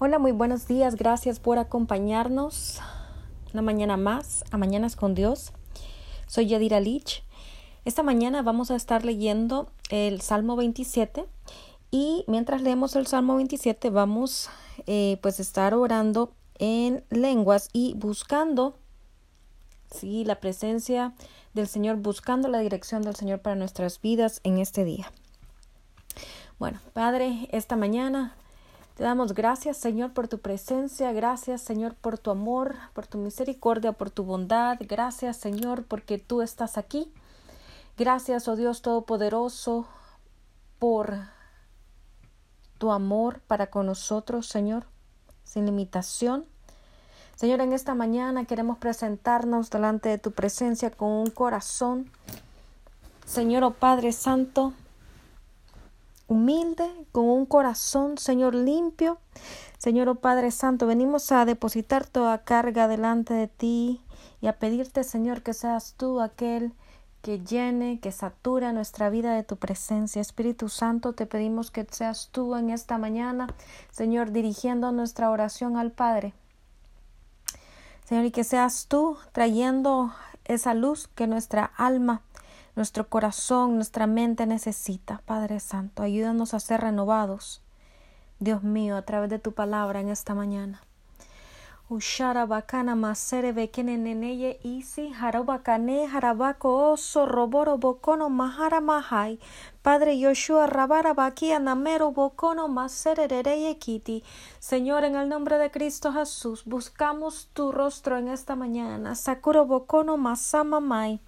Hola, muy buenos días. Gracias por acompañarnos una mañana más a Mañanas con Dios. Soy Yadira Lich. Esta mañana vamos a estar leyendo el Salmo 27 y mientras leemos el Salmo 27 vamos eh, pues a estar orando en lenguas y buscando sí, la presencia del Señor, buscando la dirección del Señor para nuestras vidas en este día. Bueno, Padre, esta mañana te damos gracias, Señor, por tu presencia. Gracias, Señor, por tu amor, por tu misericordia, por tu bondad. Gracias, Señor, porque tú estás aquí. Gracias, oh Dios Todopoderoso, por tu amor para con nosotros, Señor, sin limitación. Señor, en esta mañana queremos presentarnos delante de tu presencia con un corazón, Señor, oh Padre Santo, humilde, con un corazón, Señor, limpio. Señor, oh Padre Santo, venimos a depositar toda carga delante de ti y a pedirte, Señor, que seas tú aquel que llene, que satura nuestra vida de tu presencia. Espíritu Santo, te pedimos que seas tú en esta mañana, Señor, dirigiendo nuestra oración al Padre. Señor, y que seas tú trayendo esa luz que nuestra alma nuestro corazón, nuestra mente necesita. Padre Santo, ayúdanos a ser renovados. Dios mío, a través de tu palabra en esta mañana. Ushara bakana masere bekene neneye isi harabakane harabako oso roboro bokono mahara mahai. Padre Yoshua rabara bakia namero bokono masere kiti. Señor, en el nombre de Cristo Jesús, buscamos tu rostro en esta mañana. Sakuro bokono masama mai.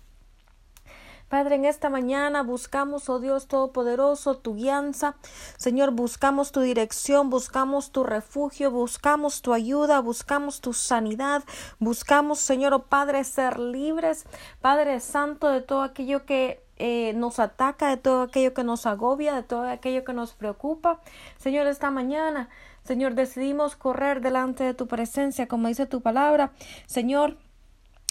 Padre, en esta mañana buscamos, oh Dios Todopoderoso, tu guianza. Señor, buscamos tu dirección, buscamos tu refugio, buscamos tu ayuda, buscamos tu sanidad, buscamos, Señor, oh Padre, ser libres, Padre Santo, de todo aquello que eh, nos ataca, de todo aquello que nos agobia, de todo aquello que nos preocupa. Señor, esta mañana, Señor, decidimos correr delante de tu presencia, como dice tu palabra. Señor,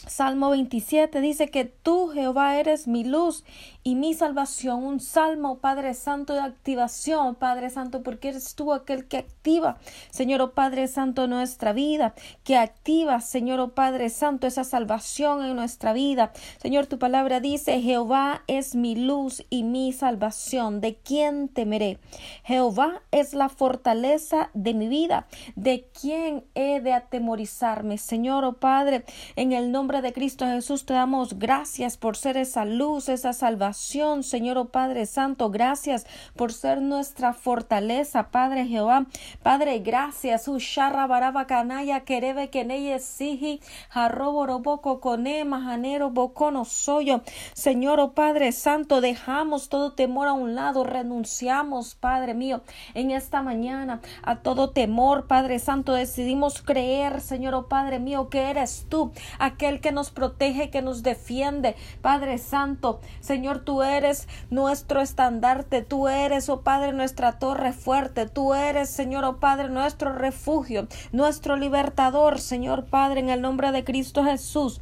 Salmo 27 dice que tú, Jehová, eres mi luz y mi salvación. Un salmo, Padre Santo, de activación, Padre Santo, porque eres tú aquel que activa, Señor, oh Padre Santo, nuestra vida, que activa, Señor, oh Padre Santo, esa salvación en nuestra vida. Señor, tu palabra dice, Jehová es mi luz y mi salvación. ¿De quién temeré? Jehová es la fortaleza de mi vida. ¿De quién he de atemorizarme? Señor, oh Padre, en el nombre de Cristo Jesús te damos gracias por ser esa luz, esa salvación, Señor oh Padre Santo, gracias por ser nuestra fortaleza, Padre Jehová, Padre, gracias, Usharra baraba canaya, keneye cone, majanero bocono soyo, Señor oh Padre Santo, dejamos todo temor a un lado, renunciamos, Padre mío, en esta mañana a todo temor, Padre Santo, decidimos creer, Señor oh Padre mío, que eres tú, aquel que nos protege, que nos defiende. Padre Santo, Señor, tú eres nuestro estandarte, tú eres, oh Padre, nuestra torre fuerte, tú eres, Señor, oh Padre, nuestro refugio, nuestro libertador, Señor Padre, en el nombre de Cristo Jesús.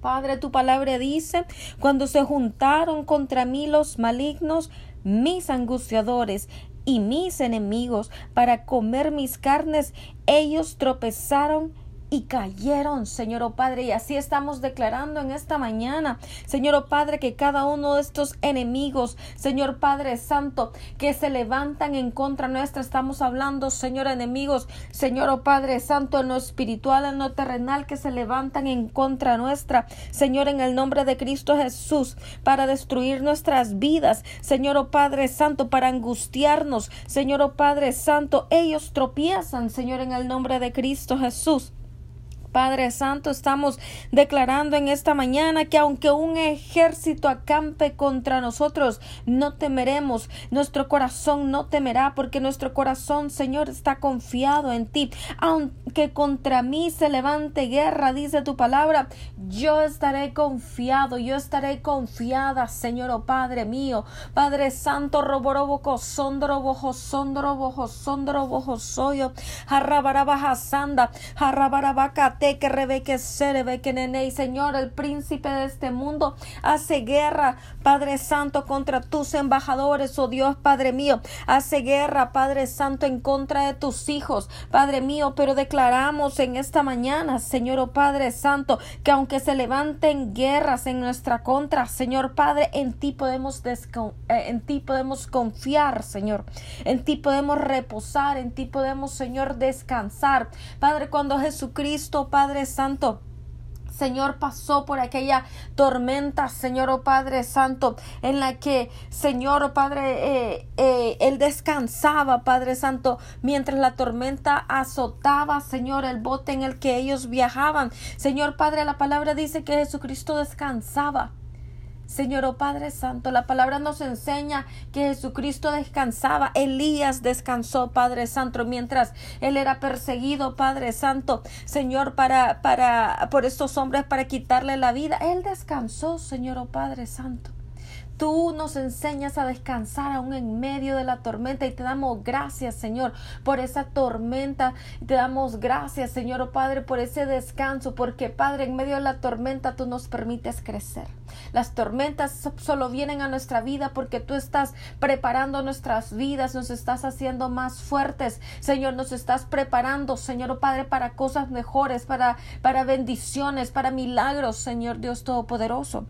Padre, tu palabra dice, cuando se juntaron contra mí los malignos, mis angustiadores y mis enemigos para comer mis carnes, ellos tropezaron y cayeron, Señor oh Padre. Y así estamos declarando en esta mañana, Señor oh Padre, que cada uno de estos enemigos, Señor Padre Santo, que se levantan en contra nuestra, estamos hablando, Señor, enemigos, Señor oh Padre Santo, en lo espiritual, en lo terrenal, que se levantan en contra nuestra, Señor, en el nombre de Cristo Jesús, para destruir nuestras vidas, Señor oh Padre Santo, para angustiarnos, Señor oh Padre Santo, ellos tropiezan, Señor, en el nombre de Cristo Jesús. Padre Santo, estamos declarando en esta mañana que aunque un ejército acampe contra nosotros, no temeremos. Nuestro corazón no temerá porque nuestro corazón, Señor, está confiado en ti. Aunque contra mí se levante guerra, dice tu palabra, yo estaré confiado, yo estaré confiada, Señor, oh Padre mío. Padre Santo, roboroboco, sondro, bojo, sondro, bojo, sondro, bojo, soyo, jarrabarabaja, sanda, jarrabarabacate que rebeque que nene. Señor, el príncipe de este mundo hace guerra, Padre Santo, contra tus embajadores, oh Dios, Padre mío. Hace guerra, Padre Santo, en contra de tus hijos, Padre mío. Pero declaramos en esta mañana, Señor, oh Padre Santo, que aunque se levanten guerras en nuestra contra, Señor Padre, en ti podemos, eh, en ti podemos confiar, Señor. En ti podemos reposar, en ti podemos, Señor, descansar. Padre, cuando Jesucristo, Padre Santo, Señor, pasó por aquella tormenta, Señor, oh Padre Santo, en la que, Señor, oh Padre, eh, eh, Él descansaba, Padre Santo, mientras la tormenta azotaba, Señor, el bote en el que ellos viajaban. Señor Padre, la palabra dice que Jesucristo descansaba. Señor oh Padre Santo, la palabra nos enseña que Jesucristo descansaba. Elías descansó, Padre Santo, mientras él era perseguido, Padre Santo, Señor, para, para, por estos hombres para quitarle la vida. Él descansó, Señor oh Padre Santo. Tú nos enseñas a descansar aún en medio de la tormenta y te damos gracias, Señor, por esa tormenta. Te damos gracias, Señor, oh Padre, por ese descanso, porque Padre, en medio de la tormenta tú nos permites crecer. Las tormentas solo vienen a nuestra vida porque tú estás preparando nuestras vidas, nos estás haciendo más fuertes. Señor, nos estás preparando, Señor oh Padre, para cosas mejores, para, para bendiciones, para milagros, Señor Dios Todopoderoso.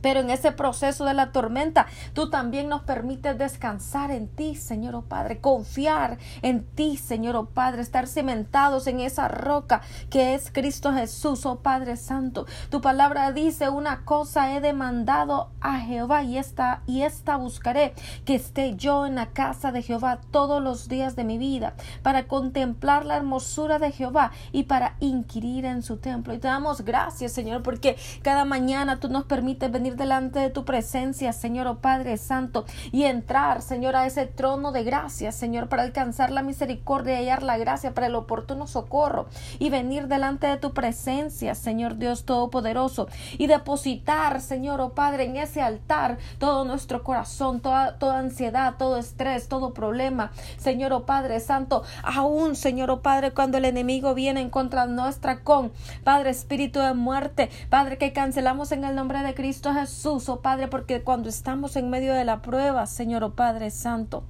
Pero en ese proceso de la tormenta, tú también nos permites descansar en ti, Señor oh Padre, confiar en ti, Señor oh Padre, estar cimentados en esa roca que es Cristo Jesús, oh Padre Santo. Tu palabra dice, una cosa he demandado a Jehová y esta, y esta buscaré, que esté yo en la casa de Jehová todos los días de mi vida, para contemplar la hermosura de Jehová y para inquirir en su templo. Y te damos gracias, Señor, porque cada mañana tú nos permites venir delante de tu presencia, Señor, oh Padre Santo, y entrar, Señor, a ese trono de gracia, Señor, para alcanzar la misericordia y hallar la gracia para el oportuno socorro y venir delante de tu presencia, Señor Dios Todopoderoso, y depositar, Señor, oh Padre, en ese altar todo nuestro corazón, toda, toda ansiedad, todo estrés, todo problema, Señor, oh Padre Santo, aún, Señor, oh Padre, cuando el enemigo viene en contra nuestra con, Padre, espíritu de muerte, Padre, que cancelamos en el nombre de Cristo Jesús, oh Padre, porque cuando estamos en medio de la prueba, Señor, oh Padre Santo,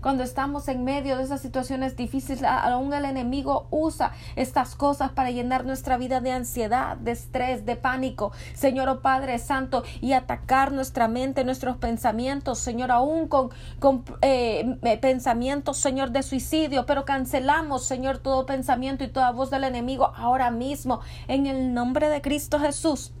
cuando estamos en medio de esas situaciones difíciles, aún el enemigo usa estas cosas para llenar nuestra vida de ansiedad, de estrés, de pánico, Señor oh Padre Santo, y atacar nuestra mente, nuestros pensamientos, Señor, aún con, con eh, pensamientos, Señor, de suicidio, pero cancelamos, Señor, todo pensamiento y toda voz del enemigo ahora mismo, en el nombre de Cristo Jesús.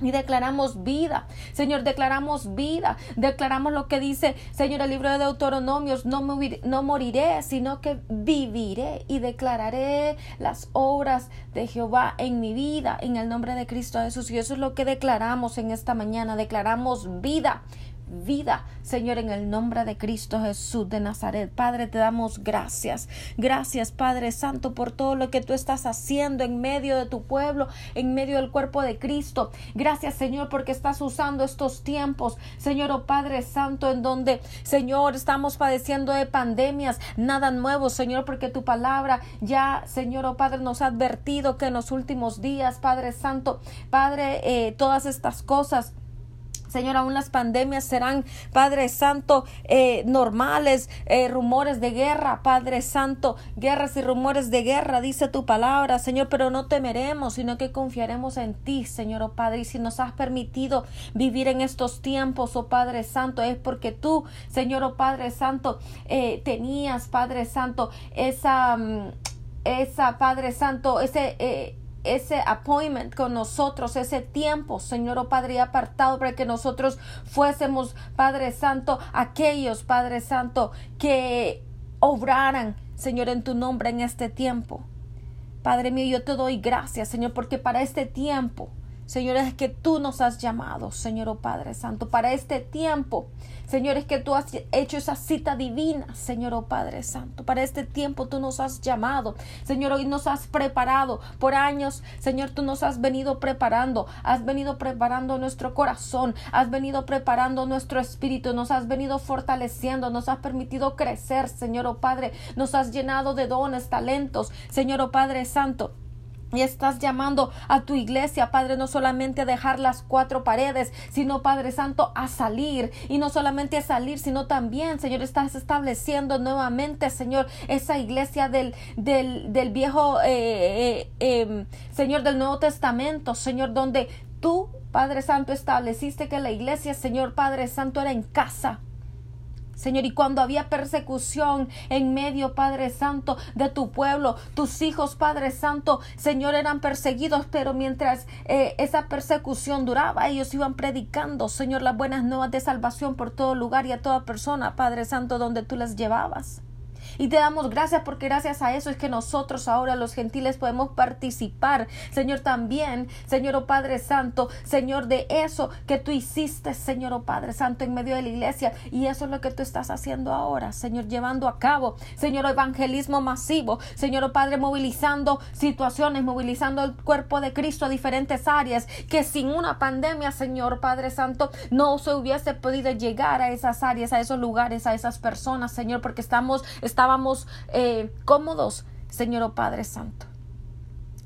Y declaramos vida, Señor, declaramos vida, declaramos lo que dice, Señor, el libro de Deuteronomios, no, no moriré, sino que viviré y declararé las obras de Jehová en mi vida, en el nombre de Cristo Jesús. Y eso es lo que declaramos en esta mañana, declaramos vida, vida, Señor, en el nombre de Cristo Jesús de Nazaret. Padre, te damos gracias. Gracias, Padre Santo, por todo lo que tú estás haciendo en medio de tu pueblo, en medio del cuerpo de Cristo. Gracias, Señor, porque estás usando estos tiempos, Señor, oh Padre Santo, en donde, Señor, estamos padeciendo de pandemias, nada nuevo, Señor, porque tu palabra ya, Señor, oh Padre, nos ha advertido que en los últimos días, Padre Santo, Padre, eh, todas estas cosas Señor, aún las pandemias serán, Padre Santo, eh, normales, eh, rumores de guerra, Padre Santo, guerras y rumores de guerra, dice tu palabra, Señor, pero no temeremos, sino que confiaremos en ti, Señor, oh Padre, y si nos has permitido vivir en estos tiempos, oh Padre Santo, es porque tú, Señor, oh Padre Santo, eh, tenías, Padre Santo, esa, mm, esa, Padre Santo, ese ese appointment con nosotros, ese tiempo, Señor, oh Padre, apartado para que nosotros fuésemos, Padre Santo, aquellos, Padre Santo, que obraran, Señor, en tu nombre en este tiempo. Padre mío, yo te doy gracias, Señor, porque para este tiempo, Señor, es que tú nos has llamado, Señor, oh Padre Santo, para este tiempo. Señor, es que tú has hecho esa cita divina, Señor, oh Padre Santo. Para este tiempo tú nos has llamado, Señor, hoy nos has preparado. Por años, Señor, tú nos has venido preparando. Has venido preparando nuestro corazón. Has venido preparando nuestro espíritu. Nos has venido fortaleciendo. Nos has permitido crecer, Señor, oh Padre. Nos has llenado de dones, talentos, Señor, oh Padre Santo. Y estás llamando a tu iglesia, Padre, no solamente a dejar las cuatro paredes, sino, Padre Santo, a salir. Y no solamente a salir, sino también, Señor, estás estableciendo nuevamente, Señor, esa iglesia del, del, del viejo, eh, eh, em, Señor, del Nuevo Testamento, Señor, donde tú, Padre Santo, estableciste que la iglesia, Señor Padre Santo, era en casa Señor, y cuando había persecución en medio, Padre Santo, de tu pueblo, tus hijos, Padre Santo, Señor, eran perseguidos, pero mientras eh, esa persecución duraba, ellos iban predicando, Señor, las buenas nuevas de salvación por todo lugar y a toda persona, Padre Santo, donde tú las llevabas. Y te damos gracias porque gracias a eso es que nosotros ahora los gentiles podemos participar, Señor, también, Señor, oh Padre Santo, Señor, de eso que tú hiciste, Señor, oh Padre Santo, en medio de la iglesia. Y eso es lo que tú estás haciendo ahora, Señor, llevando a cabo, Señor, evangelismo masivo, Señor, oh Padre, movilizando situaciones, movilizando el cuerpo de Cristo a diferentes áreas, que sin una pandemia, Señor, Padre Santo, no se hubiese podido llegar a esas áreas, a esos lugares, a esas personas, Señor, porque estamos, estábamos eh, cómodos, Señor oh Padre Santo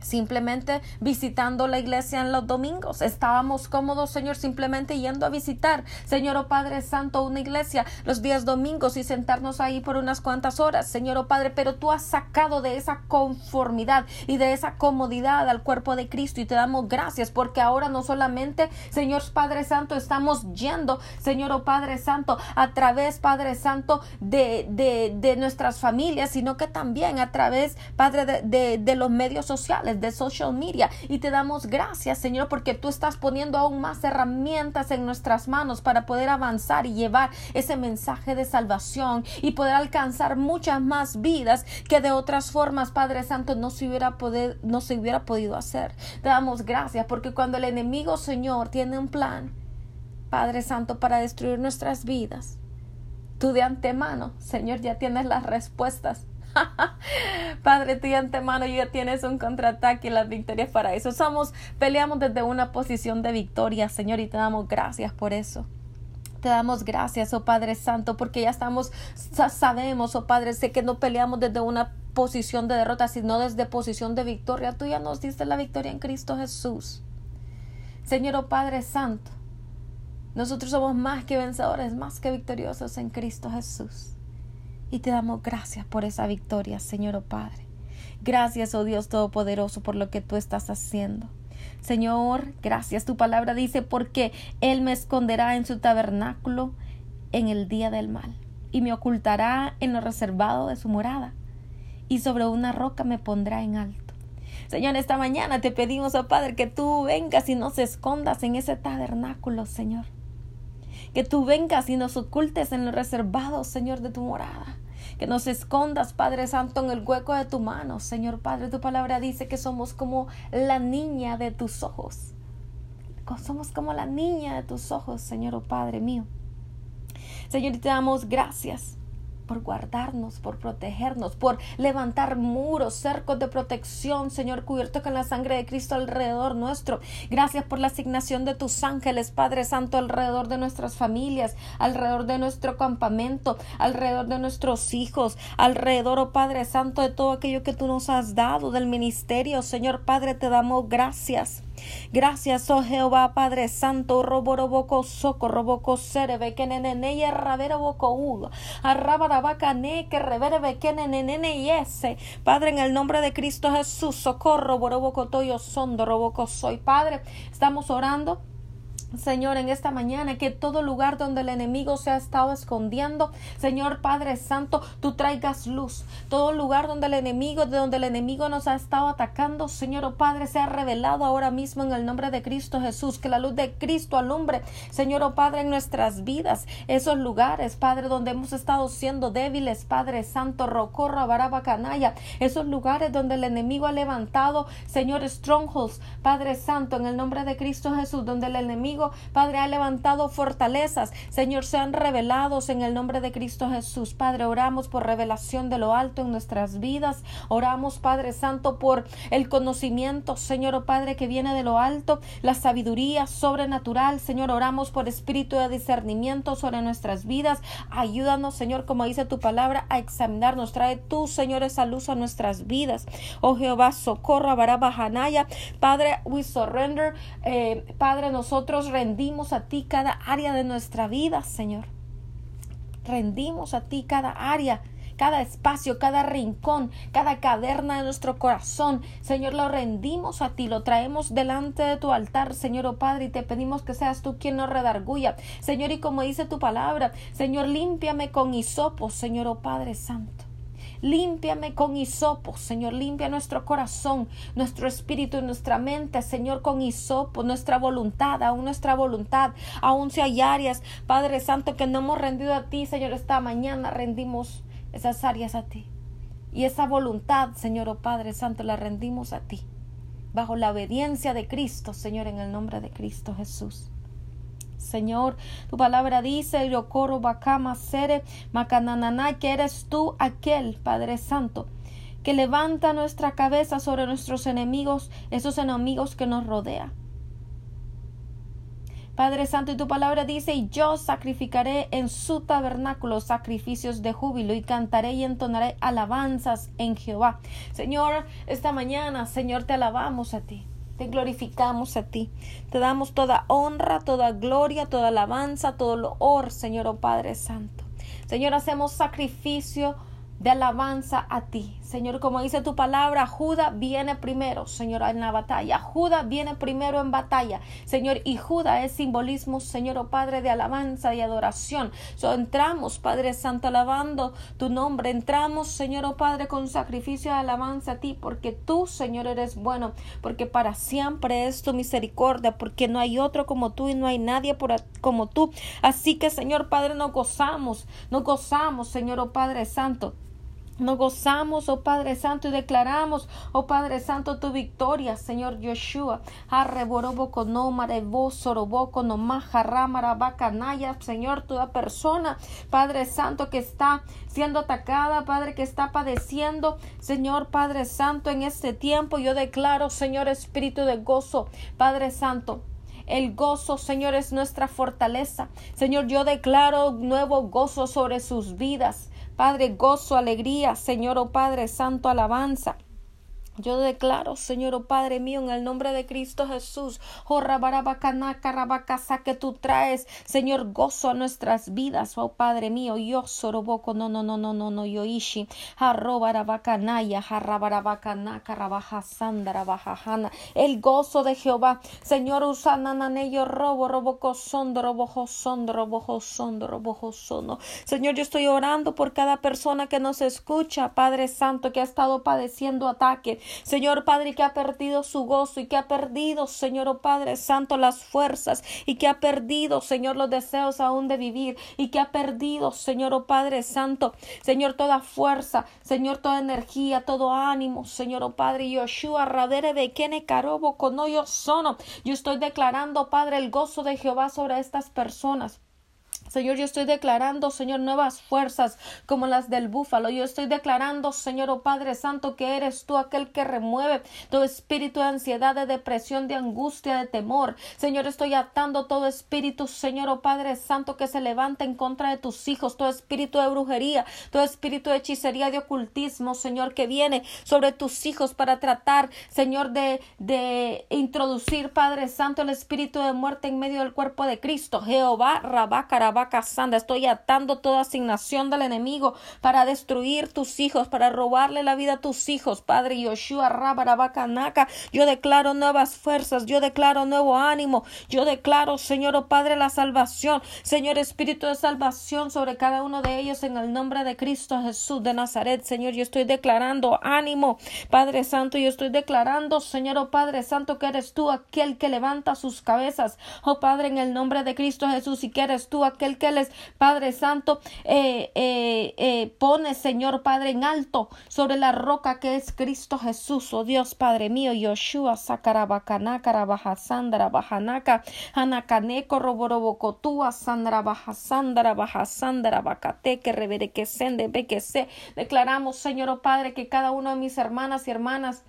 simplemente visitando la iglesia en los domingos. Estábamos cómodos, Señor, simplemente yendo a visitar, Señor oh Padre Santo, una iglesia los días domingos y sentarnos ahí por unas cuantas horas, Señor oh Padre, pero tú has sacado de esa conformidad y de esa comodidad al cuerpo de Cristo y te damos gracias porque ahora no solamente, Señor Padre Santo, estamos yendo, Señor oh Padre Santo, a través, Padre Santo, de, de, de nuestras familias, sino que también a través, Padre, de, de los medios sociales de social media. Y te damos gracias, Señor, porque tú estás poniendo aún más herramientas en nuestras manos para poder avanzar y llevar ese mensaje de salvación y poder alcanzar muchas más vidas que de otras formas, Padre Santo, no se hubiera, no se hubiera podido hacer. Te damos gracias porque cuando el enemigo, Señor, tiene un plan, Padre Santo, para destruir nuestras vidas, tú de antemano, Señor, ya tienes las respuestas Padre, tú antemano ya tienes un contraataque y las victorias para eso. Somos, peleamos desde una posición de victoria, Señor, y te damos gracias por eso. Te damos gracias, oh Padre Santo, porque ya estamos, sabemos, oh Padre, sé que no peleamos desde una posición de derrota, sino desde posición de victoria. Tú ya nos diste la victoria en Cristo Jesús. Señor, oh Padre Santo, nosotros somos más que vencedores, más que victoriosos en Cristo Jesús. Y te damos gracias por esa victoria, Señor oh Padre. Gracias, oh Dios Todopoderoso, por lo que tú estás haciendo. Señor, gracias. Tu palabra dice, porque Él me esconderá en su tabernáculo en el día del mal, y me ocultará en lo reservado de su morada, y sobre una roca me pondrá en alto. Señor, esta mañana te pedimos, oh Padre, que tú vengas y nos escondas en ese tabernáculo, Señor que tú vengas y nos ocultes en lo reservado, Señor, de tu morada. Que nos escondas, Padre Santo, en el hueco de tu mano. Señor Padre, tu palabra dice que somos como la niña de tus ojos. Somos como la niña de tus ojos, Señor, Padre mío. Señor, te damos gracias por guardarnos, por protegernos, por levantar muros, cercos de protección, Señor, cubierto con la sangre de Cristo alrededor nuestro. Gracias por la asignación de tus ángeles, Padre Santo, alrededor de nuestras familias, alrededor de nuestro campamento, alrededor de nuestros hijos, alrededor, oh Padre Santo, de todo aquello que tú nos has dado del ministerio. Señor Padre, te damos gracias. Gracias, oh Jehová, Padre Santo, roboroboco soco, roboco serebe, que nene y ravera boco udo, arrabarabaca que revere que nene y ese. Padre, en el nombre de Cristo Jesús, socorro, boroboco toyo sondo, roboco soy. Padre, estamos orando Señor, en esta mañana, que todo lugar donde el enemigo se ha estado escondiendo, Señor Padre Santo, tú traigas luz. Todo lugar donde el enemigo, de donde el enemigo nos ha estado atacando, Señor oh Padre, sea revelado ahora mismo en el nombre de Cristo Jesús. Que la luz de Cristo alumbre, Señor oh Padre, en nuestras vidas, esos lugares, Padre, donde hemos estado siendo débiles, Padre Santo, Rocorra, Baraba, Canaya, esos lugares donde el enemigo ha levantado, Señor, strongholds, Padre Santo, en el nombre de Cristo Jesús, donde el enemigo Padre, ha levantado fortalezas, Señor, sean revelados en el nombre de Cristo Jesús. Padre, oramos por revelación de lo alto en nuestras vidas. Oramos, Padre Santo, por el conocimiento, Señor, oh Padre, que viene de lo alto, la sabiduría sobrenatural. Señor, oramos por espíritu de discernimiento sobre nuestras vidas. Ayúdanos, Señor, como dice tu palabra, a examinarnos. Trae tú, Señor, esa luz a nuestras vidas. Oh Jehová, socorra, Barabajanaya. Padre, we surrender. Eh, Padre, nosotros rendimos a ti cada área de nuestra vida, Señor. Rendimos a ti cada área cada espacio, cada rincón, cada caverna de nuestro corazón. Señor, lo rendimos a ti, lo traemos delante de tu altar, Señor, oh Padre, y te pedimos que seas tú quien nos redarguya. Señor, y como dice tu palabra, Señor, límpiame con hisopo, Señor, oh Padre Santo. Límpiame con hisopo, Señor, limpia nuestro corazón, nuestro espíritu y nuestra mente, Señor, con hisopo, nuestra voluntad, aún nuestra voluntad, aún si hay áreas, Padre Santo, que no hemos rendido a ti, Señor, esta mañana rendimos esas áreas a ti. Y esa voluntad, Señor, oh Padre Santo, la rendimos a ti, bajo la obediencia de Cristo, Señor, en el nombre de Cristo Jesús. Señor. Tu palabra dice, Yokoro Bakama Sere que eres tú aquel, Padre Santo, que levanta nuestra cabeza sobre nuestros enemigos, esos enemigos que nos rodean. Padre Santo, y tu palabra dice, y yo sacrificaré en su tabernáculo sacrificios de júbilo y cantaré y entonaré alabanzas en Jehová. Señor, esta mañana, Señor, te alabamos a ti. Te glorificamos a ti. Te damos toda honra, toda gloria, toda alabanza, todo loor, Señor, oh Padre Santo. Señor, hacemos sacrificio de alabanza a ti. Señor, como dice tu palabra, Judá viene primero, Señor, en la batalla. Judá viene primero en batalla, Señor, y Judá es simbolismo, Señor, oh Padre, de alabanza y adoración. So, entramos, Padre Santo, alabando tu nombre. Entramos, Señor, oh Padre, con sacrificio de alabanza a ti, porque tú, Señor, eres bueno, porque para siempre es tu misericordia, porque no hay otro como tú y no hay nadie como tú. Así que, Señor Padre, nos gozamos, nos gozamos, Señor, oh Padre Santo nos gozamos, oh Padre Santo, y declaramos, oh Padre Santo, tu victoria, Señor Yeshua. Señor, toda persona, Padre Santo, que está siendo atacada, Padre, que está padeciendo, Señor Padre Santo, en este tiempo, yo declaro, Señor Espíritu de gozo, Padre Santo. El gozo, Señor, es nuestra fortaleza. Señor, yo declaro nuevo gozo sobre sus vidas. Padre, gozo, alegría, Señor, oh Padre Santo, alabanza. Yo declaro, Señor, oh Padre mío, en el nombre de Cristo Jesús, oh que tú traes, Señor, gozo a nuestras vidas, oh Padre mío, yo soroboco, no, no, no, no, no, no, yo ishi, jarrobarabacanaya, jarrabarabacanaca, rabajasandara, el gozo de Jehová, Señor, usananane, yo robo, roboco, sondo, robojo, sondo, robojo, sondo, robojo, sondo. Señor, yo estoy orando por cada persona que nos escucha, Padre Santo, que ha estado padeciendo ataque, Señor Padre, que ha perdido su gozo y que ha perdido, Señor oh Padre Santo, las fuerzas y que ha perdido, Señor, los deseos aún de vivir y que ha perdido, Señor oh Padre Santo, Señor, toda fuerza, Señor, toda energía, todo ánimo, Señor oh Padre, Yoshua, Radere, Bekene, Carobo, Conoyo, Sono. Yo estoy declarando, Padre, el gozo de Jehová sobre estas personas. Señor, yo estoy declarando, Señor, nuevas fuerzas como las del búfalo. Yo estoy declarando, Señor, oh Padre Santo, que eres tú aquel que remueve todo espíritu de ansiedad, de depresión, de angustia, de temor. Señor, estoy atando todo espíritu, Señor, oh Padre Santo, que se levanta en contra de tus hijos, todo espíritu de brujería, todo espíritu de hechicería, de ocultismo, Señor, que viene sobre tus hijos para tratar, Señor, de, de introducir, Padre Santo, el espíritu de muerte en medio del cuerpo de Cristo. Jehová, Rabá, Estoy atando toda asignación del enemigo para destruir tus hijos, para robarle la vida a tus hijos. Padre Yoshua Rabarabacanaka. Yo declaro nuevas fuerzas. Yo declaro nuevo ánimo. Yo declaro, Señor, oh Padre, la salvación. Señor, Espíritu de salvación sobre cada uno de ellos en el nombre de Cristo Jesús de Nazaret. Señor, yo estoy declarando ánimo. Padre Santo, yo estoy declarando, Señor, oh Padre Santo, que eres tú aquel que levanta sus cabezas. Oh Padre, en el nombre de Cristo Jesús y que eres tú aquel aquel que les, Padre Santo, eh, eh, eh, pone, Señor Padre, en alto sobre la roca que es Cristo Jesús, oh Dios Padre mío, Yoshua, Sakarabakana, Karabajasandra, Bajanaka, Hanakaneko, Roborobocotua, Sandra Bajasandra, Bajasandra, Bacate, que revere que sende, ve que se. Declaramos, Señor oh Padre, que cada uno de mis hermanas y hermanas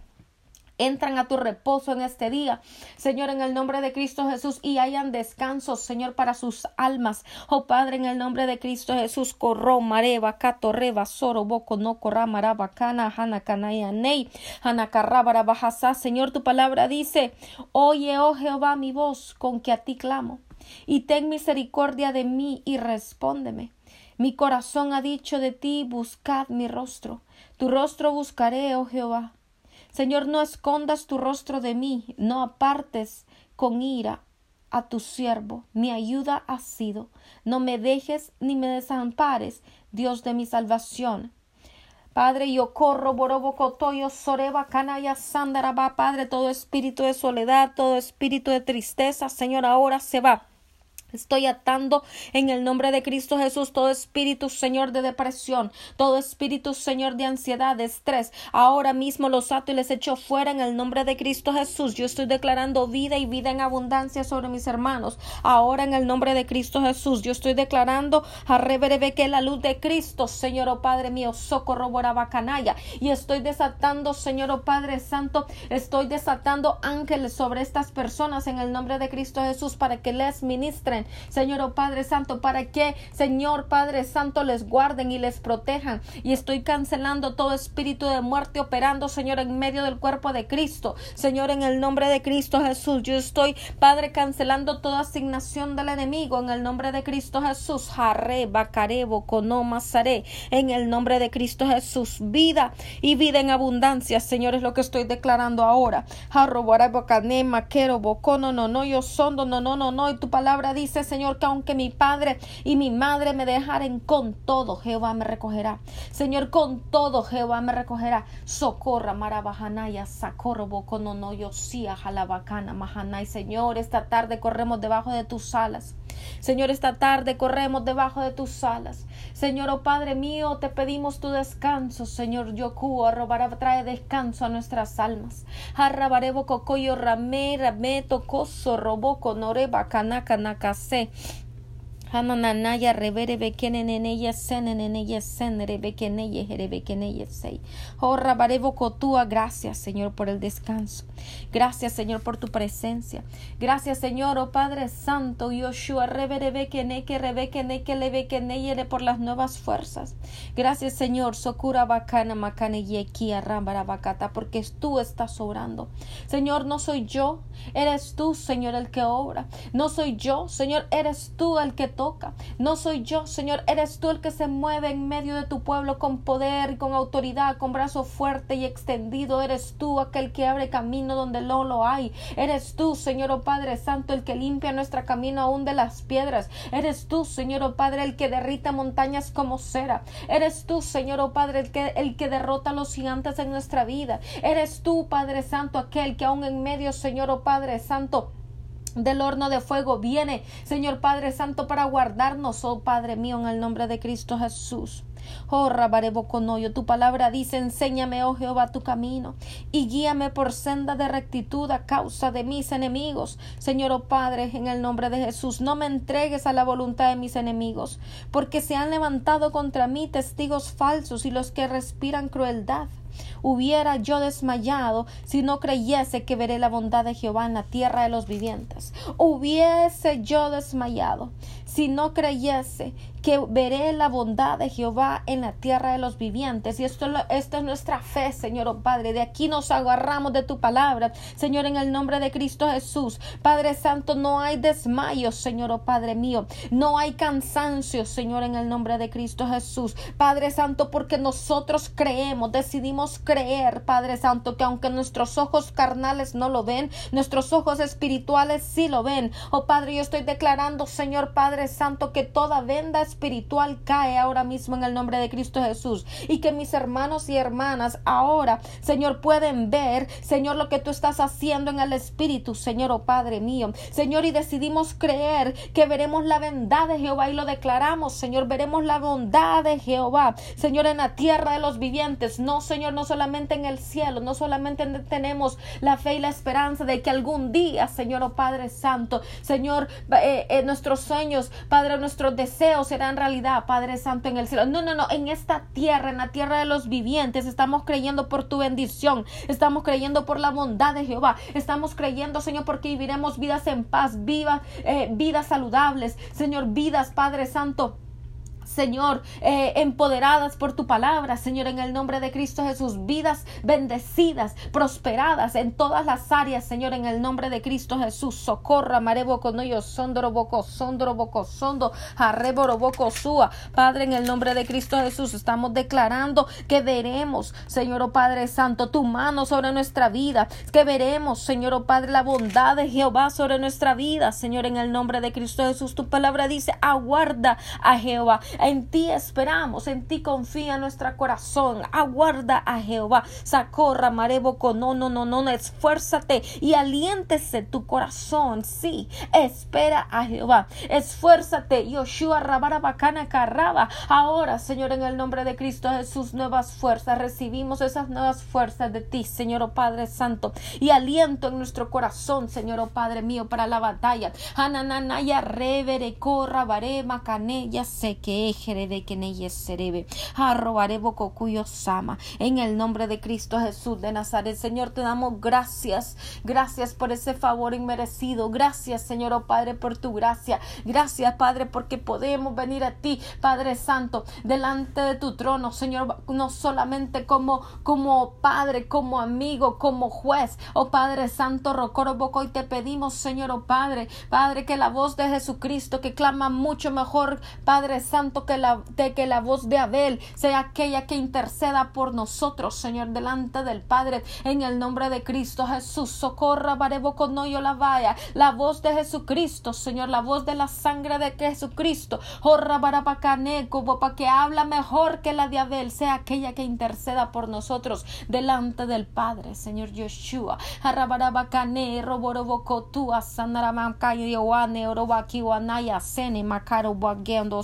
entran a tu reposo en este día, Señor, en el nombre de Cristo Jesús, y hayan descanso, Señor, para sus almas. Oh Padre, en el nombre de Cristo Jesús, corro, mareba, cato, reba, soro, boco, no corra, maraba, cana, bajasa. Señor, tu palabra dice, oye, oh Jehová, mi voz, con que a ti clamo, y ten misericordia de mí y respóndeme. Mi corazón ha dicho de ti, buscad mi rostro. Tu rostro buscaré, oh Jehová. Señor, no escondas tu rostro de mí, no apartes con ira a tu siervo, mi ayuda ha sido. No me dejes ni me desampares, Dios de mi salvación. Padre, yo corro, borobo, cotoyo, soreba, canaya, va, Padre, todo espíritu de soledad, todo espíritu de tristeza, Señor, ahora se va. Estoy atando en el nombre de Cristo Jesús todo espíritu, Señor, de depresión, todo espíritu, Señor, de ansiedad, de estrés. Ahora mismo los ato y les echo fuera en el nombre de Cristo Jesús. Yo estoy declarando vida y vida en abundancia sobre mis hermanos. Ahora en el nombre de Cristo Jesús. Yo estoy declarando a reverebe que la luz de Cristo, Señor, oh Padre mío, socorro bacanaya. Y estoy desatando, Señor, oh Padre Santo, estoy desatando ángeles sobre estas personas en el nombre de Cristo Jesús para que les ministren Señor oh Padre Santo, para que, Señor Padre Santo, les guarden y les protejan. Y estoy cancelando todo espíritu de muerte operando, Señor, en medio del cuerpo de Cristo. Señor, en el nombre de Cristo Jesús, yo estoy, Padre, cancelando toda asignación del enemigo en el nombre de Cristo Jesús. Jarre, Bacarebo, Conomasaré, en el nombre de Cristo Jesús. Vida y vida en abundancia, Señor, es lo que estoy declarando ahora. Jarro, Bocanema, Quero, Bocono, no, no, yo sondo, no, no, no, no. Y tu palabra dice Señor, que aunque mi padre y mi madre me dejaren con todo, Jehová me recogerá. Señor, con todo Jehová me recogerá. Socorra, Marabajanaya, Sacorro, no yo Jalabacana, Mahanay. Señor, esta tarde corremos debajo de tus alas. Señor, esta tarde corremos debajo de tus alas. Señor, oh Padre mío, te pedimos tu descanso. Señor, Yoku, arrobará, trae descanso a nuestras almas. Arrabarebo cocoyo rame, rame, tocoso, roboco, noreba, kanaka, nakase. Hanananaya revere bekenen en ella senen en ella senere bekeneye jere bekeneye sei. Oh rabarevo cotua, gracias Señor por el descanso. Gracias Señor por tu presencia. Gracias Señor, oh Padre Santo, Yoshua revere bekene que rebekene que le bekeneye por las nuevas fuerzas. Gracias Señor, sokura bacana makane yekia bacata, porque tú estás obrando. Señor, no soy yo, eres tú Señor el que obra. No soy yo, Señor, eres tú el que no soy yo, Señor, eres tú el que se mueve en medio de tu pueblo con poder y con autoridad, con brazo fuerte y extendido. Eres tú aquel que abre camino donde no lo hay. Eres tú, Señor, oh Padre Santo, el que limpia nuestro camino aún de las piedras. Eres tú, Señor, oh Padre, el que derrita montañas como cera. Eres tú, Señor, oh Padre, el que, el que derrota a los gigantes en nuestra vida. Eres tú, Padre Santo, aquel que aún en medio, Señor, oh Padre Santo, del horno de fuego viene, Señor Padre Santo, para guardarnos, oh Padre mío, en el nombre de Cristo Jesús. Oh Rabareboconoyo, tu palabra dice, enséñame, oh Jehová, tu camino, y guíame por senda de rectitud a causa de mis enemigos. Señor, oh Padre, en el nombre de Jesús, no me entregues a la voluntad de mis enemigos, porque se han levantado contra mí testigos falsos y los que respiran crueldad. Hubiera yo desmayado si no creyese que veré la bondad de Jehová en la tierra de los vivientes. Hubiese yo desmayado si no creyese que veré la bondad de Jehová en la tierra de los vivientes. Y esto, es nuestra fe, Señor oh Padre. De aquí nos agarramos de tu palabra, Señor, en el nombre de Cristo Jesús. Padre Santo, no hay desmayo, Señor oh Padre mío. No hay cansancio, Señor, en el nombre de Cristo Jesús. Padre Santo, porque nosotros creemos, decidimos creer creer, Padre Santo, que aunque nuestros ojos carnales no lo ven, nuestros ojos espirituales sí lo ven. Oh Padre, yo estoy declarando, Señor Padre Santo, que toda venda espiritual cae ahora mismo en el nombre de Cristo Jesús y que mis hermanos y hermanas ahora, Señor, pueden ver, Señor, lo que tú estás haciendo en el Espíritu, Señor, oh Padre mío. Señor, y decidimos creer que veremos la bondad de Jehová y lo declaramos, Señor, veremos la bondad de Jehová, Señor, en la tierra de los vivientes, no, Señor, no solamente en el cielo, no solamente tenemos la fe y la esperanza de que algún día, Señor, oh Padre Santo, Señor, eh, eh, nuestros sueños, Padre, nuestros deseos serán realidad, Padre Santo, en el cielo. No, no, no, en esta tierra, en la tierra de los vivientes, estamos creyendo por tu bendición, estamos creyendo por la bondad de Jehová, estamos creyendo, Señor, porque viviremos vidas en paz, vivas, eh, vidas saludables, Señor, vidas, Padre Santo Señor, eh, empoderadas por tu palabra, Señor, en el nombre de Cristo Jesús, vidas bendecidas, prosperadas en todas las áreas, Señor, en el nombre de Cristo Jesús, socorra, mareboco, no yo, sondoro, boco, sondoro, boco, sondo, arreboro, boco, sua, Padre, en el nombre de Cristo Jesús, estamos declarando que veremos, Señor, oh Padre Santo, tu mano sobre nuestra vida, que veremos, Señor, oh Padre, la bondad de Jehová sobre nuestra vida, Señor, en el nombre de Cristo Jesús, tu palabra dice, aguarda a Jehová, en ti esperamos, en ti confía nuestro corazón. Aguarda a Jehová. Sacorra, mareboco, no, no, no, no, esfuérzate y aliéntese tu corazón. Sí, espera a Jehová. Esfuérzate, Yoshua bacana Carraba. Ahora, Señor, en el nombre de Cristo Jesús, nuevas fuerzas. Recibimos esas nuevas fuerzas de ti, Señor, oh Padre Santo. Y aliento en nuestro corazón, Señor, oh Padre mío, para la batalla. Anananaya, revere, corra, barema, canella, sé que sama. En el nombre de Cristo Jesús de Nazaret, Señor, te damos gracias. Gracias por ese favor inmerecido. Gracias, Señor, oh Padre, por tu gracia. Gracias, Padre, porque podemos venir a ti, Padre Santo, delante de tu trono, Señor, no solamente como, como Padre, como amigo, como juez, oh Padre Santo, Rocoro Boco, y te pedimos, Señor, oh Padre, Padre, que la voz de Jesucristo que clama mucho mejor, Padre Santo, que la, de que la voz de Abel sea aquella que interceda por nosotros, Señor, delante del Padre, en el nombre de Cristo Jesús. Socorra, no yo la vaya. La voz de Jesucristo, Señor, la voz de la sangre de Jesucristo. Jorra, para que habla mejor que la de Abel, sea aquella que interceda por nosotros delante del Padre, Señor Yeshua. Arrabarabacane, roborobocotua, sanaramancayo, yoane, orobakiwanaya, sene, macaro, bagueando,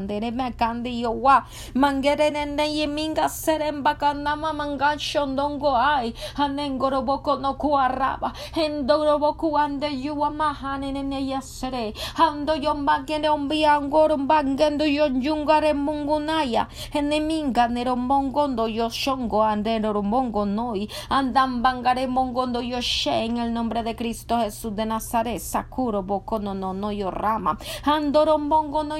sonduan mandere makandi yowa mangere nene yeminga seren bakanama manga shondongo ai. Hanengoro boko no kuaraba. Hendoro boku ande yuwa mahane nene yasere. Hando yombagene ombiangoro mbangendo yonjungare mungunaya eneminga nero mongondo yoshongo andero mongo noi. Andan bangare mongondo yoshe en el nombre de Cristo Jesús de Nazaret sakuro boko no no no yorama andoro mongo no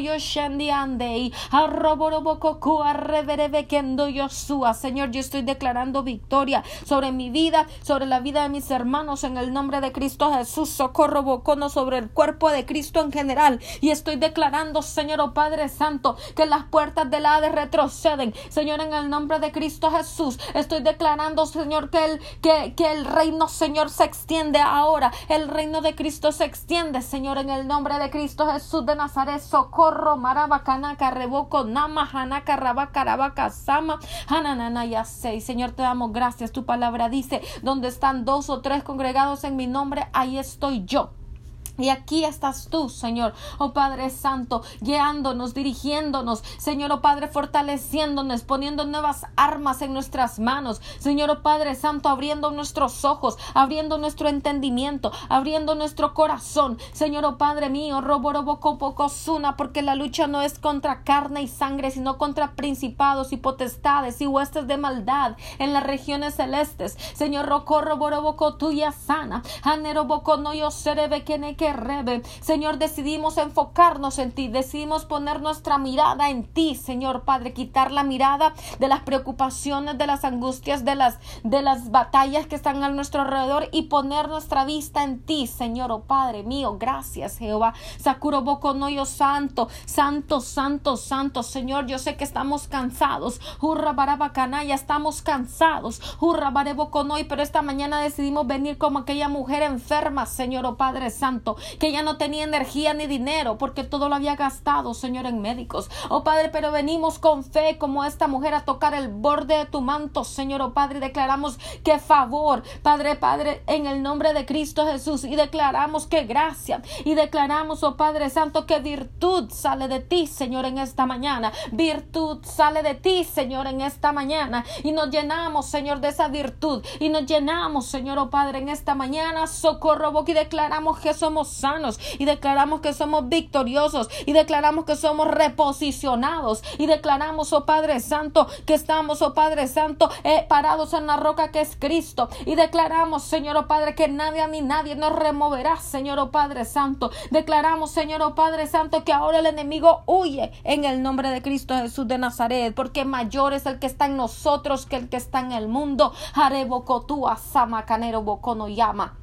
yoshendian Señor, yo estoy declarando victoria sobre mi vida, sobre la vida de mis hermanos en el nombre de Cristo Jesús. Socorro bocono sobre el cuerpo de Cristo en general. Y estoy declarando, Señor, oh Padre Santo, que las puertas del Hades retroceden. Señor, en el nombre de Cristo Jesús, estoy declarando, Señor, que el, que, que el reino, Señor, se extiende ahora. El reino de Cristo se extiende, Señor, en el nombre de Cristo Jesús de Nazaret. Socorro, Marabacán hanaka reboko nama hanaka rabaka rabaka sama hananana ya sé. Señor te damos gracias. Tu palabra dice donde están dos o tres congregados en mi nombre ahí estoy yo y aquí estás tú, Señor, oh Padre Santo, guiándonos, dirigiéndonos, Señor, oh Padre, fortaleciéndonos, poniendo nuevas armas en nuestras manos, Señor, oh Padre Santo, abriendo nuestros ojos, abriendo nuestro entendimiento, abriendo nuestro corazón, Señor, oh Padre mío, suna, porque la lucha no es contra carne y sangre, sino contra principados y potestades y huestes de maldad en las regiones celestes, Señor, roco, roboroboco, tuya sana, boco no yo seré que. Señor, decidimos enfocarnos en ti, decidimos poner nuestra mirada en ti, Señor Padre, quitar la mirada de las preocupaciones, de las angustias, de las, de las batallas que están a nuestro alrededor y poner nuestra vista en ti, Señor, oh Padre mío. Gracias, Jehová. Sakuro Boconoyo Santo, Santo, Santo, Santo, Señor. Yo sé que estamos cansados. Hurra ya estamos cansados. Hurra Bareboconoy, pero esta mañana decidimos venir como aquella mujer enferma, Señor, oh Padre Santo, que ya no tenía energía ni dinero porque todo lo había gastado, Señor, en médicos. Oh Padre, pero venimos con fe como esta mujer a tocar el borde de tu manto, Señor, oh Padre, declaramos que favor, Padre, Padre, en el nombre de Cristo Jesús, y declaramos que gracia, y declaramos, oh Padre Santo, que virtud sale de ti, Señor, en esta mañana. Virtud sale de ti, Señor, en esta mañana, y nos llenamos, Señor, de esa virtud, y nos llenamos, Señor, oh Padre, en esta mañana, socorro, y declaramos que somos sanos, y declaramos que somos victoriosos, y declaramos que somos reposicionados, y declaramos, oh Padre Santo, que estamos, oh Padre Santo, eh, parados en la roca que es Cristo, y declaramos, Señor, oh Padre, que nadie ni nadie nos removerá, Señor, oh Padre Santo. Declaramos, Señor, oh Padre Santo, que ahora el enemigo huye en el nombre de Cristo Jesús de Nazaret, porque mayor es el que está en nosotros que el que está en el mundo. Harebocotua, Samacanero, Bocono, Llama.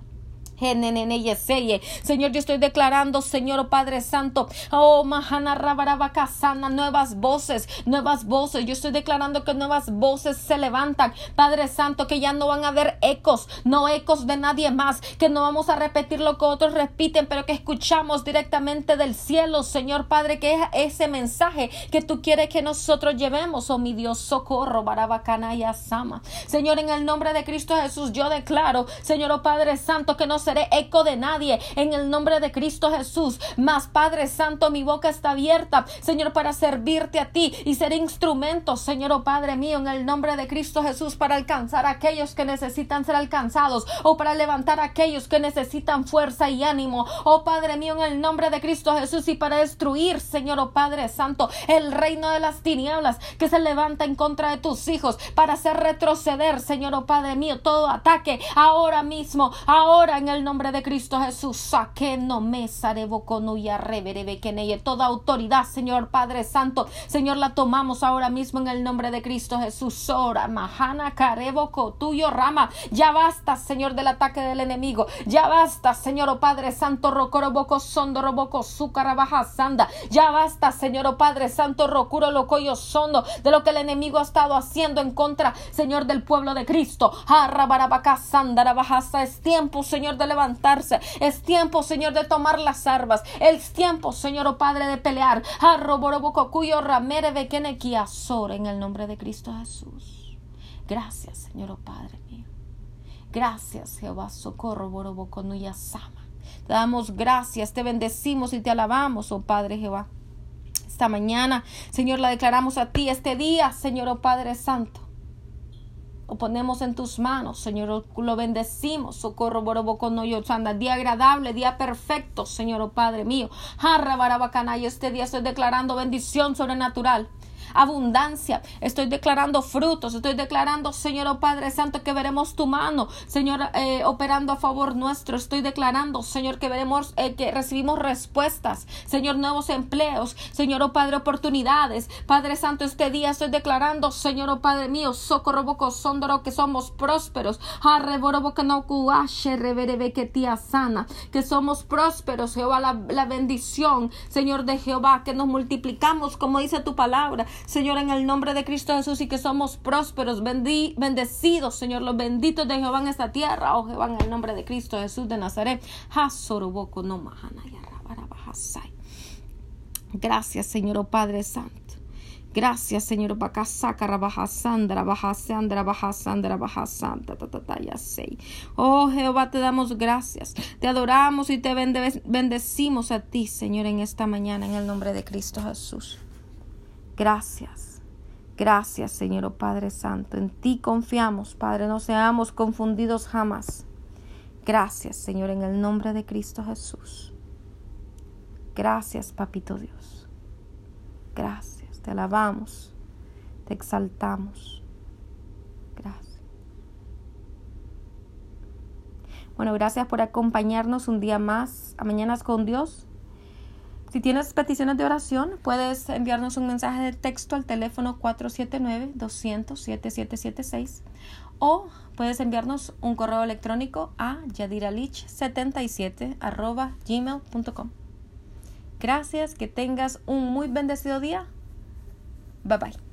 Señor, yo estoy declarando, Señor oh Padre Santo, oh Mahana Rabarabakasana, nuevas voces, nuevas voces. Yo estoy declarando que nuevas voces se levantan, Padre Santo, que ya no van a haber ecos, no ecos de nadie más, que no vamos a repetir lo que otros repiten, pero que escuchamos directamente del cielo, Señor Padre, que es ese mensaje que tú quieres que nosotros llevemos, oh mi Dios, socorro, Barabacana y Asama. Señor, en el nombre de Cristo Jesús, yo declaro, Señor oh Padre Santo, que nos seré eco de nadie en el nombre de Cristo Jesús. Mas Padre Santo, mi boca está abierta, Señor, para servirte a ti y ser instrumento, Señor, oh Padre mío, en el nombre de Cristo Jesús, para alcanzar a aquellos que necesitan ser alcanzados o para levantar a aquellos que necesitan fuerza y ánimo. Oh Padre mío, en el nombre de Cristo Jesús y para destruir, Señor, oh Padre Santo, el reino de las tinieblas que se levanta en contra de tus hijos para hacer retroceder, Señor, oh Padre mío, todo ataque ahora mismo, ahora en el el nombre de Cristo Jesús. Saque no me ya reverebe que toda autoridad, Señor Padre Santo, Señor, la tomamos ahora mismo en el nombre de Cristo Jesús. Sora, Mahana, Careboco, tuyo rama. Ya basta, Señor, del ataque del enemigo. Ya basta, Señor, oh Padre Santo, Rocoroboco, Sondo, Roboco, Baja, Sanda. Ya basta, Señor, oh Padre Santo, Rocuro, Locoyo, Sondo, de lo que el enemigo ha estado haciendo en contra, Señor, del pueblo de Cristo. Arrabarabaca, Sanda, Bajasa. Es tiempo, Señor, de levantarse. Es tiempo, Señor, de tomar las armas. Es tiempo, Señor, oh Padre, de pelear. En el nombre de Cristo Jesús. Gracias, Señor, oh Padre mío. Gracias, Jehová, socorro, Sama. Te damos gracias, te bendecimos y te alabamos, oh Padre Jehová. Esta mañana, Señor, la declaramos a ti este día, Señor, oh Padre Santo lo ponemos en tus manos, Señor, lo bendecimos, socorro, boroboco, no yo, día agradable, día perfecto, Señor, oh Padre mío, jarra, barabacana, y este día estoy declarando bendición sobrenatural, abundancia. Estoy declarando frutos. Estoy declarando, Señor oh Padre Santo, que veremos tu mano, Señor, eh, operando a favor nuestro. Estoy declarando, Señor, que veremos, eh, que recibimos respuestas, Señor, nuevos empleos, Señor, oh Padre, oportunidades. Padre Santo, este día estoy declarando, Señor, oh Padre mío, socorro boco sondoro, que somos prósperos. que sana, que somos prósperos, Jehová, la, la bendición, Señor de Jehová, que nos multiplicamos, como dice tu palabra, Señor, en el nombre de Cristo Jesús y que somos prósperos, bendecidos, Señor, los benditos de Jehová en esta tierra, oh Jehová, en el nombre de Cristo Jesús de Nazaret. Gracias, Señor, oh Padre Santo. Gracias, Señor. Oh Jehová, te damos gracias. Te adoramos y te bendecimos a ti, Señor, en esta mañana, en el nombre de Cristo Jesús. Gracias. Gracias, Señor oh Padre Santo. En ti confiamos, Padre. No seamos confundidos jamás. Gracias, Señor, en el nombre de Cristo Jesús. Gracias, Papito Dios. Gracias. Te alabamos. Te exaltamos. Gracias. Bueno, gracias por acompañarnos un día más a Mañanas con Dios. Si tienes peticiones de oración, puedes enviarnos un mensaje de texto al teléfono 479-200-7776 o puedes enviarnos un correo electrónico a yadiralich77 gmail.com. Gracias, que tengas un muy bendecido día. Bye bye.